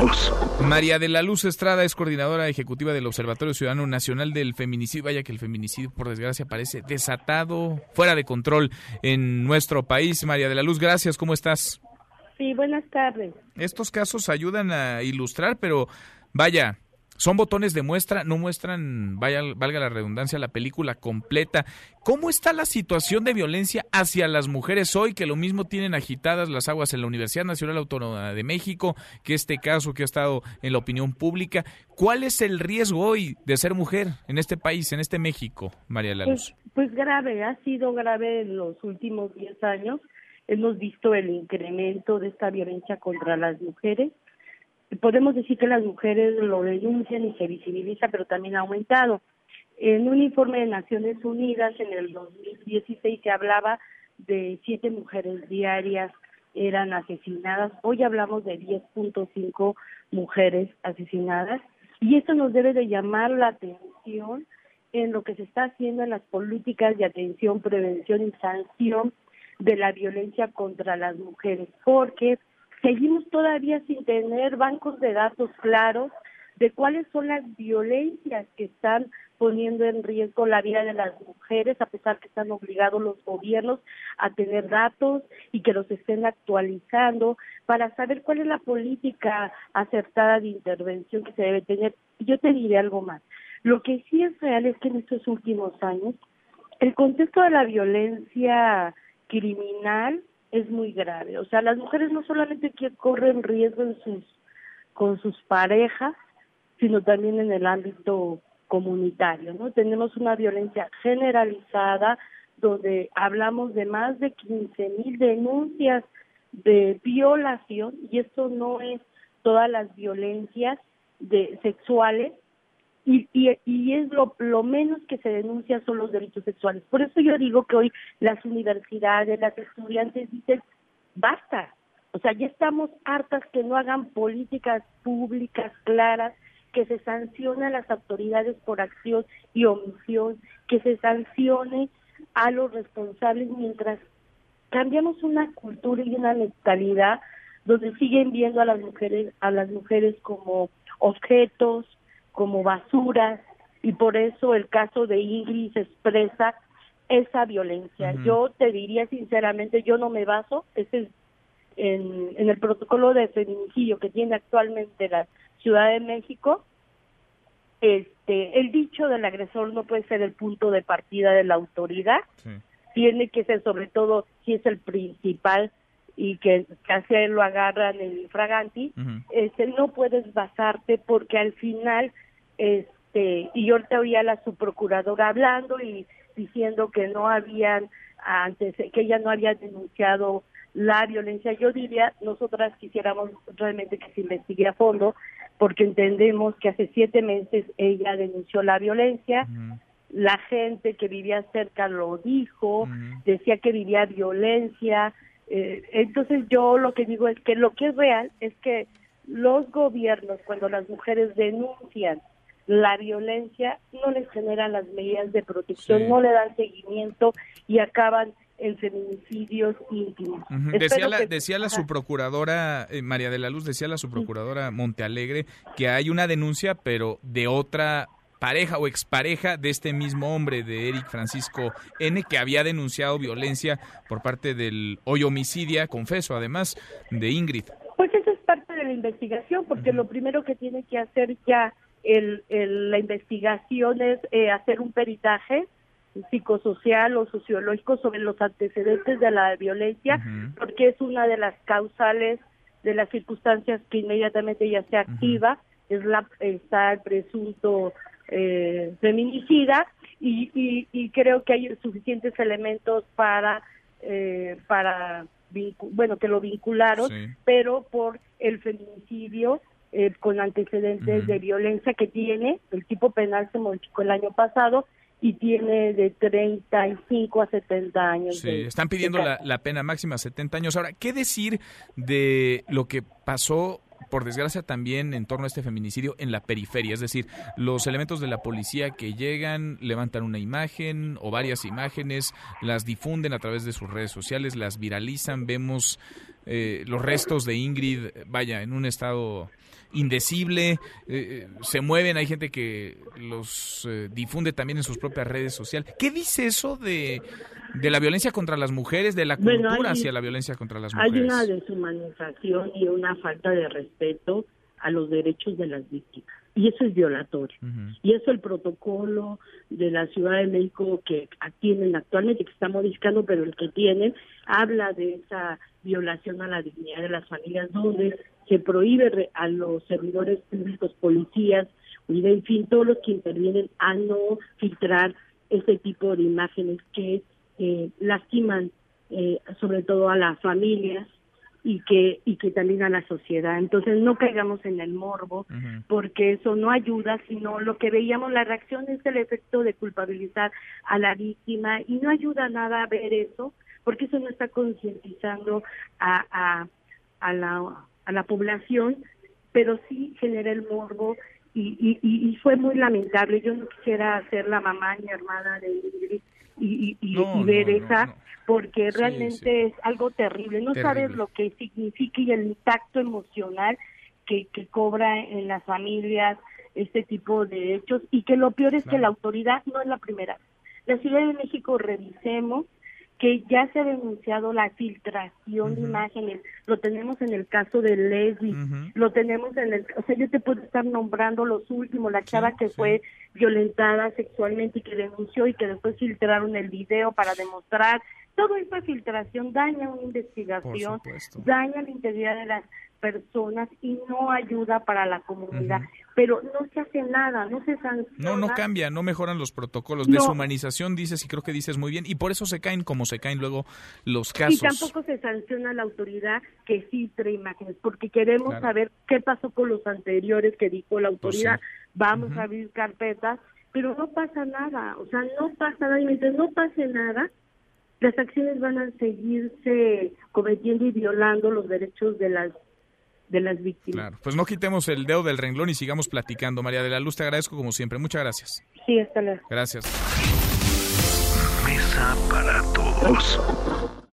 Luz. María de la Luz Estrada es coordinadora ejecutiva del Observatorio Ciudadano Nacional del Feminicidio. Vaya que el feminicidio, por desgracia, parece desatado, fuera de control en nuestro país. María de la Luz, gracias. ¿Cómo estás? Sí, buenas tardes. Estos casos ayudan a ilustrar, pero vaya, son botones de muestra, no muestran, vaya, valga la redundancia, la película completa. ¿Cómo está la situación de violencia hacia las mujeres hoy, que lo mismo tienen agitadas las aguas en la Universidad Nacional Autónoma de México, que este caso que ha estado en la opinión pública? ¿Cuál es el riesgo hoy de ser mujer en este país, en este México, María la Luz? Pues, pues grave, ha sido grave en los últimos 10 años. Hemos visto el incremento de esta violencia contra las mujeres podemos decir que las mujeres lo denuncian y se visibiliza, pero también ha aumentado. En un informe de Naciones Unidas en el 2016 se hablaba de siete mujeres diarias eran asesinadas. Hoy hablamos de 10.5 mujeres asesinadas y esto nos debe de llamar la atención en lo que se está haciendo en las políticas de atención, prevención y sanción de la violencia contra las mujeres, porque seguimos todavía sin tener bancos de datos claros de cuáles son las violencias que están poniendo en riesgo la vida de las mujeres, a pesar que están obligados los gobiernos a tener datos y que los estén actualizando para saber cuál es la política acertada de intervención que se debe tener. Yo te diré algo más. Lo que sí es real es que en estos últimos años el contexto de la violencia criminal es muy grave. O sea, las mujeres no solamente corren riesgo en sus, con sus parejas, sino también en el ámbito comunitario, ¿no? Tenemos una violencia generalizada donde hablamos de más de 15 mil denuncias de violación y esto no es todas las violencias de sexuales y, y, y es lo, menos que se denuncia son los delitos sexuales. Por eso yo digo que hoy las universidades, las estudiantes dicen, basta, o sea, ya estamos hartas que no hagan políticas públicas claras, que se sancione a las autoridades por acción y omisión, que se sancione a los responsables mientras cambiamos una cultura y una mentalidad donde siguen viendo a las mujeres a las mujeres como objetos, como basuras y por eso el caso de Ingrid expresa esa violencia. Yo te diría sinceramente, yo no me baso ese en, en el protocolo de feminicidio que tiene actualmente la Ciudad de México. Este, el dicho del agresor no puede ser el punto de partida de la autoridad, tiene que ser sobre todo si es el principal y que casi lo agarran en infraganti, este, no puedes basarte porque al final, este, y yo te oía a la subprocuradora hablando y diciendo que no habían antes, que ella no había denunciado la violencia. Yo diría, nosotras quisiéramos realmente que se investigue a fondo, porque entendemos que hace siete meses ella denunció la violencia, la gente que vivía cerca lo dijo, decía que vivía violencia, eh, entonces yo lo que digo es que lo que es real es que los gobiernos cuando las mujeres denuncian la violencia no les generan las medidas de protección, no le dan seguimiento y acaban en feminicidios íntimos. Decía la, decía la subprocuradora eh, María de la Luz, decía la subprocuradora Montealegre que hay una denuncia pero de otra pareja o expareja de este mismo hombre, de Eric Francisco N., que había denunciado violencia por parte del hoy homicidia, confeso, además, de Ingrid. Pues eso es parte de la investigación, porque lo primero que tiene que hacer ya el, la investigación es eh, hacer un peritaje psicosocial o sociológico sobre los antecedentes de la violencia, porque es una de las causales de las circunstancias que inmediatamente ya se activa, es la, está el presunto eh, feminicida y, y, creo que hay suficientes elementos para eh, para bueno que lo vincularon pero por el feminicidio eh, con antecedentes de violencia que tiene el tipo penal se modificó el año pasado y tiene de 35 a 70 años. Sí, están pidiendo la, la, pena máxima 70 años. Ahora, ¿qué decir de lo que pasó por desgracia también en torno a este feminicidio en la periferia, es decir, los elementos de la policía que llegan, levantan una imagen o varias imágenes, las difunden a través de sus redes sociales, las viralizan, vemos eh, los restos de Ingrid, vaya, en un estado indecible, eh, se mueven, hay gente que los difunde también en sus propias redes sociales. ¿Qué dice eso de, de la violencia contra las mujeres, de la cultura hacia la violencia contra las mujeres? Hay una deshumanización y una falta de respeto a los derechos de las víctimas. Y eso es violatorio. Y eso el protocolo de la Ciudad de México que tienen actualmente, que está modificando, pero el que tienen, habla de esa violación a la dignidad de las familias, donde se prohíbe a los servidores públicos, policías, y en fin, todos los que intervienen a no filtrar ese tipo de imágenes que eh, lastiman eh, sobre todo a las familias y que y que también a la sociedad. Entonces no caigamos en el morbo porque eso no ayuda, sino lo que veíamos la reacción es el efecto de culpabilizar a la víctima y no ayuda nada a ver eso porque eso no está concientizando a, a, a la a la población, pero sí genera el morbo y, y, y, fue muy lamentable. Yo no quisiera ser la mamá ni hermana de Ingrid y, y, ver esa, porque realmente es algo terrible. No sabes lo que significa y el impacto emocional que, que cobra en las familias este tipo de hechos y que lo peor es que la autoridad no es la primera. La Ciudad de México revisemos que ya se ha denunciado la filtración de imágenes, lo tenemos en el caso de Leslie, lo tenemos en el, o sea, yo te puedo estar nombrando los últimos, la chava que fue violentada sexualmente y que denunció y que después filtraron el video para demostrar, todo esa filtración daña una investigación, daña la integridad de las personas y no ayuda para la comunidad. Pero no se hace nada, no se sanciona. No, no cambia, no mejoran los protocolos. de Deshumanización dices y creo que dices muy bien. Y por eso se caen como se caen luego los casos. Y tampoco se sanciona la autoridad que filtre imágenes, porque queremos saber qué pasó con los anteriores que dijo la pues autoridad. Vamos a abrir carpetas, pero no pasa nada. O sea, no pasa nada. Y mientras no pase nada, las acciones van a seguirse cometiendo y violando los derechos de las de las víctimas. Claro, pues no quitemos el dedo del renglón y sigamos platicando. María de la Luz, te agradezco como siempre. Muchas gracias. Sí, hasta luego. Gracias. Mesa para todos.